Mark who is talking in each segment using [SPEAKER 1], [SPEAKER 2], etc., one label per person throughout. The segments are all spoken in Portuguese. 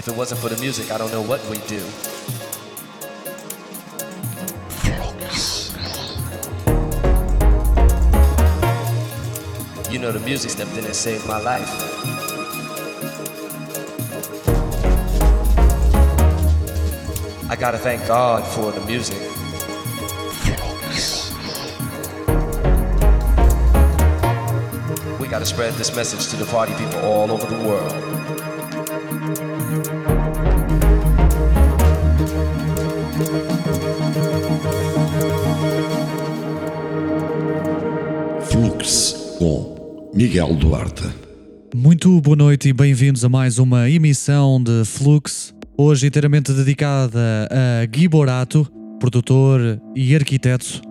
[SPEAKER 1] If it wasn't for the music, I don't know what we'd do. You know, the music stepped in and saved my life. I gotta thank God for the music. We gotta spread this message to the party people all over the world.
[SPEAKER 2] Miguel Duarte.
[SPEAKER 3] Muito boa noite e bem-vindos a mais uma emissão de Flux, hoje inteiramente dedicada a Gui Borato, produtor e arquiteto.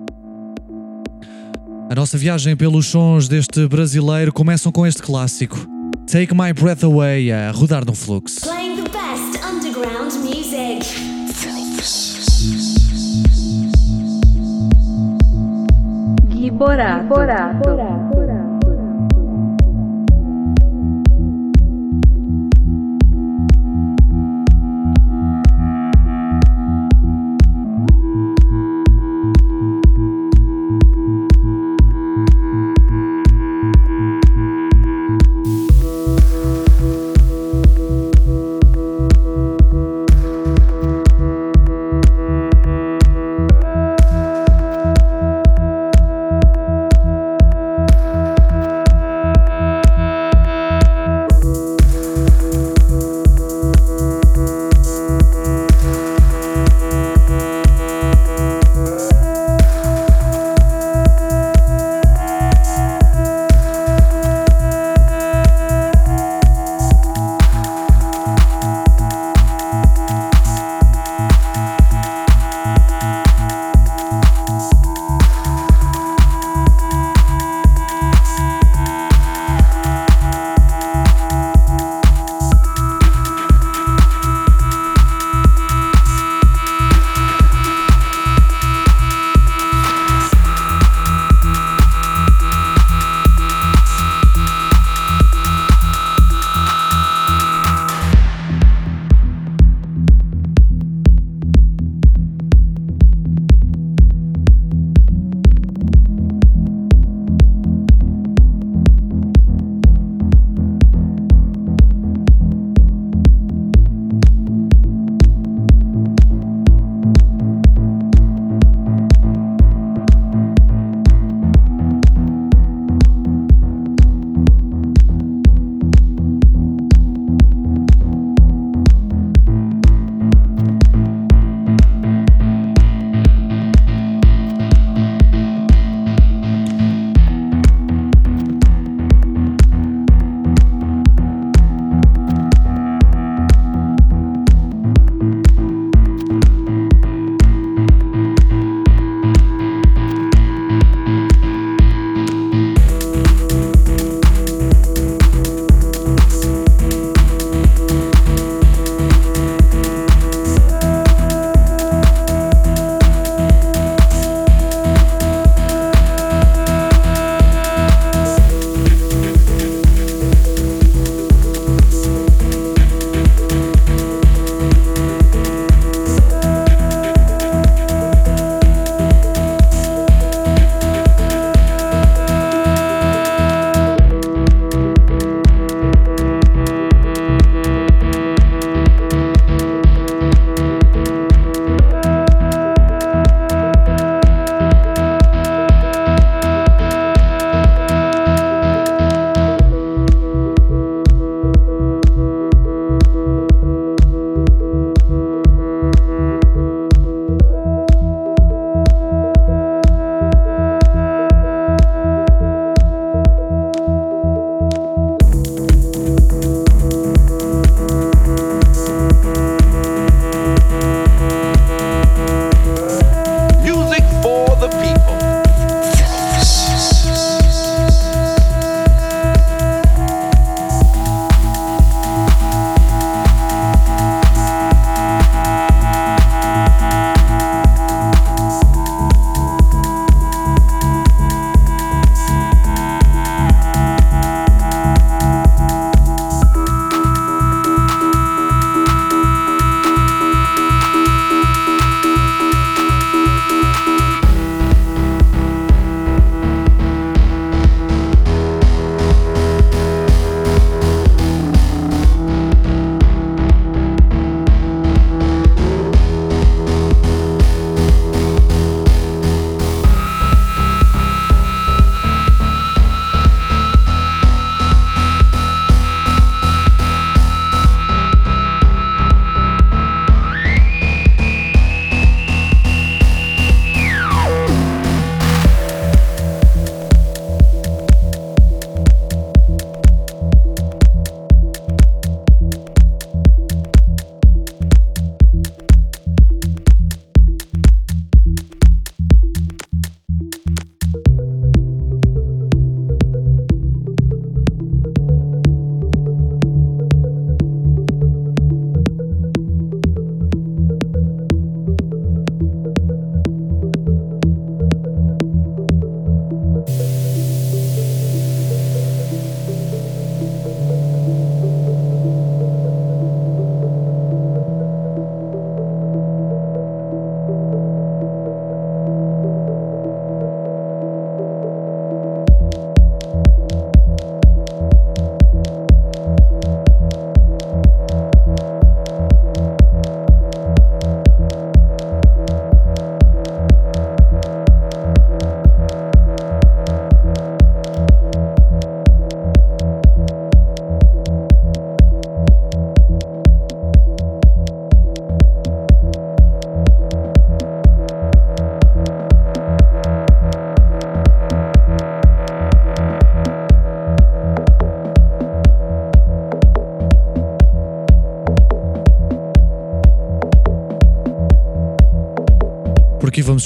[SPEAKER 3] A nossa viagem pelos sons deste brasileiro começam com este clássico, Take My Breath Away, a rodar no Flux.
[SPEAKER 4] Playing the best underground music.
[SPEAKER 5] Gui Borato.
[SPEAKER 4] Take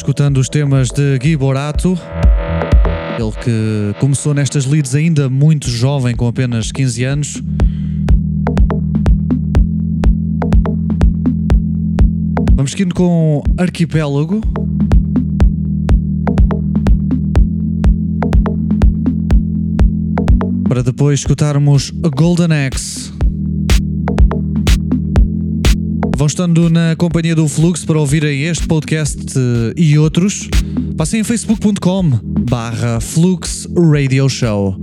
[SPEAKER 3] escutando os temas de Gui Borato, ele que começou nestas leads ainda muito jovem, com apenas 15 anos. Vamos seguindo com Arquipélago. Para depois escutarmos a Golden Axe. Vão estando na companhia do Flux para ouvirem este podcast eh, e outros. Passem em facebook.com barra Flux Radio Show.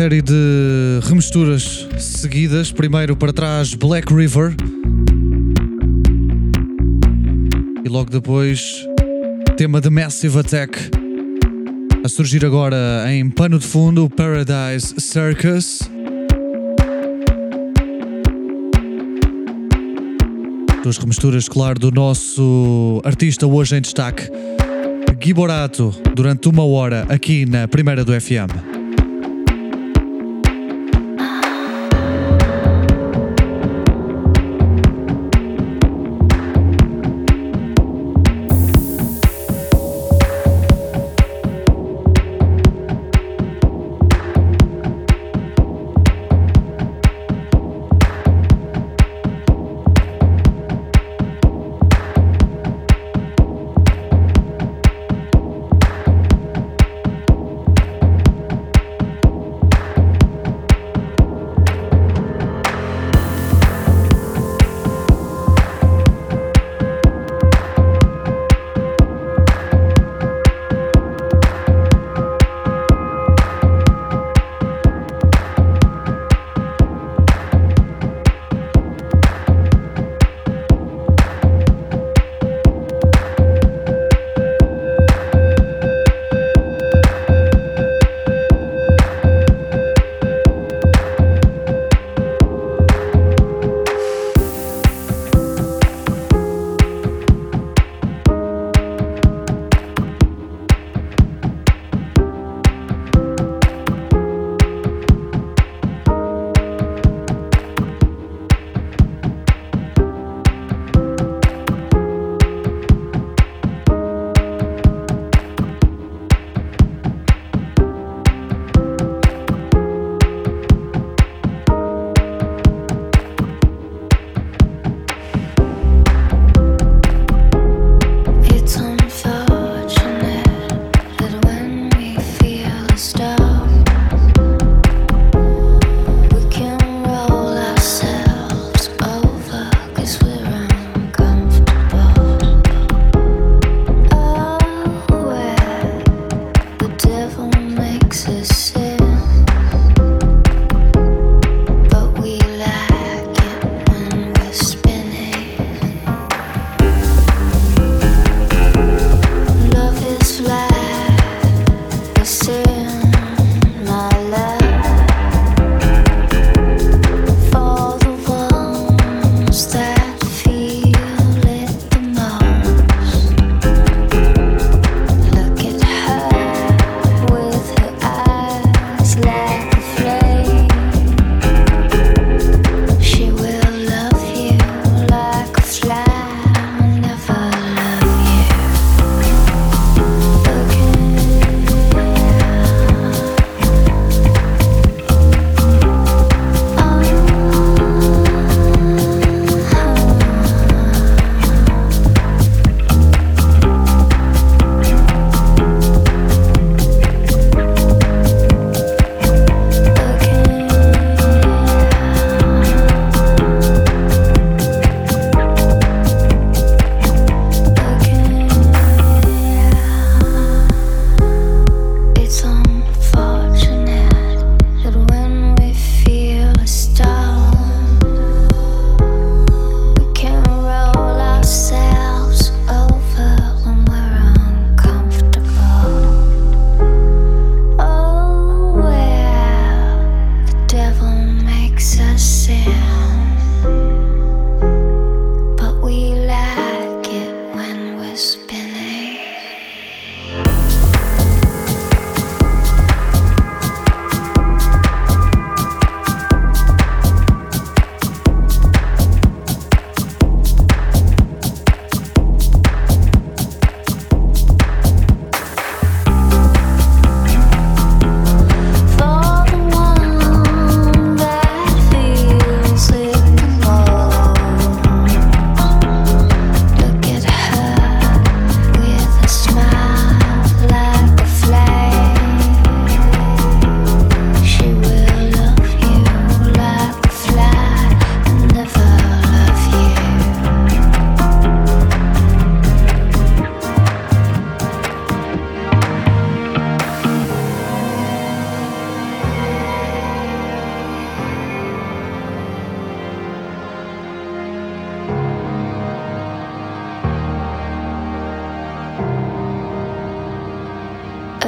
[SPEAKER 3] Série de remisturas seguidas. Primeiro para trás Black River. E logo depois tema de Massive Attack. A surgir agora em pano de fundo Paradise Circus. Duas remisturas, claro, do nosso artista hoje em destaque, Giborato, durante uma hora aqui na primeira do FM.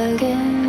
[SPEAKER 3] again.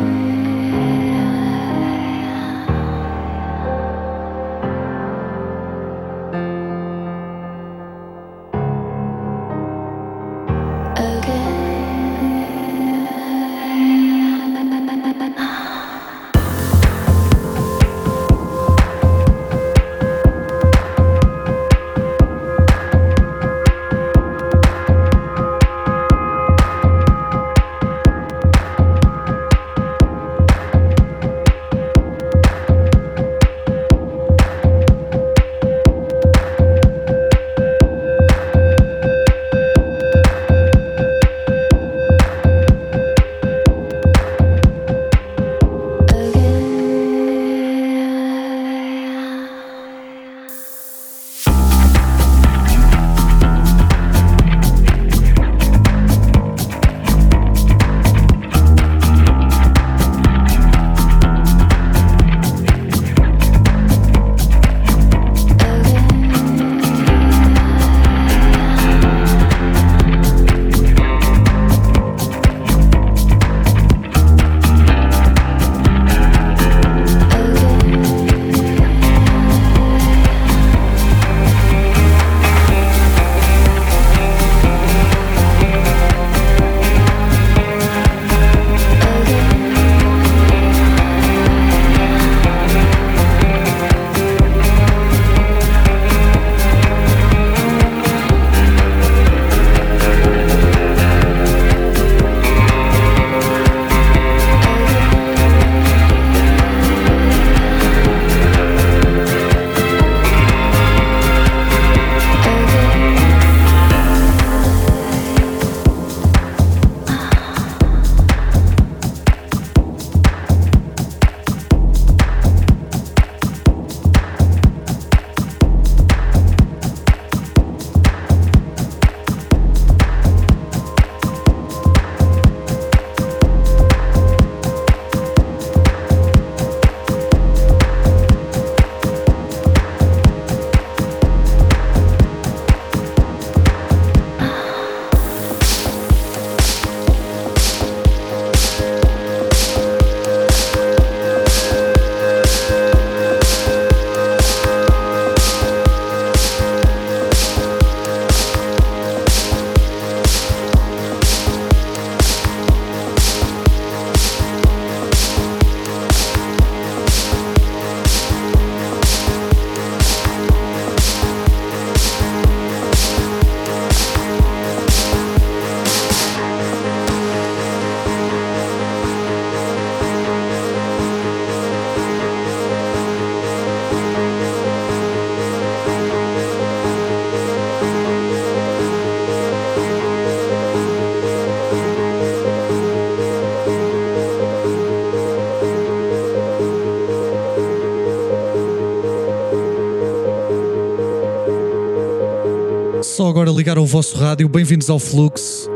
[SPEAKER 3] Agora ligar o vosso rádio, bem-vindos ao Flux.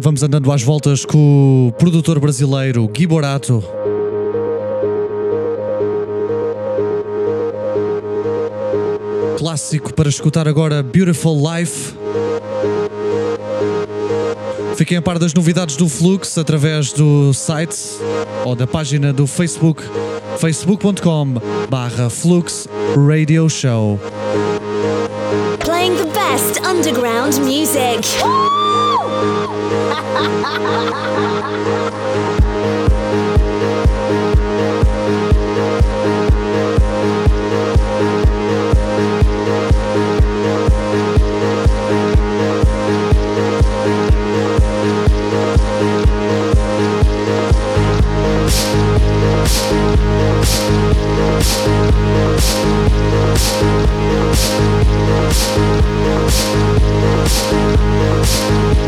[SPEAKER 3] Vamos andando às voltas com o produtor brasileiro Gui Borato. Clássico para escutar agora Beautiful Life. Fiquem a par das novidades do Flux através do site ou da página do Facebook facebook.com barra Flux Radio Show.
[SPEAKER 4] Playing the best underground music.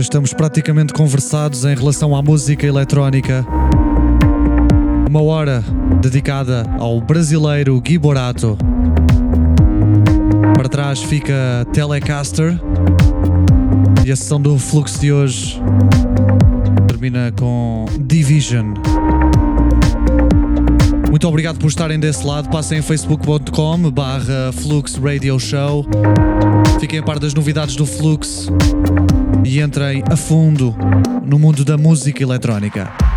[SPEAKER 3] estamos praticamente conversados em relação à música eletrónica. Uma hora dedicada ao brasileiro Gui Borato. Para trás fica Telecaster. E a sessão do fluxo de hoje termina com Division. Muito obrigado por estarem desse lado. Passem em facebook.com barra Flux Radio Show. Fiquem a par das novidades do Flux e entrem a fundo no mundo da música eletrónica.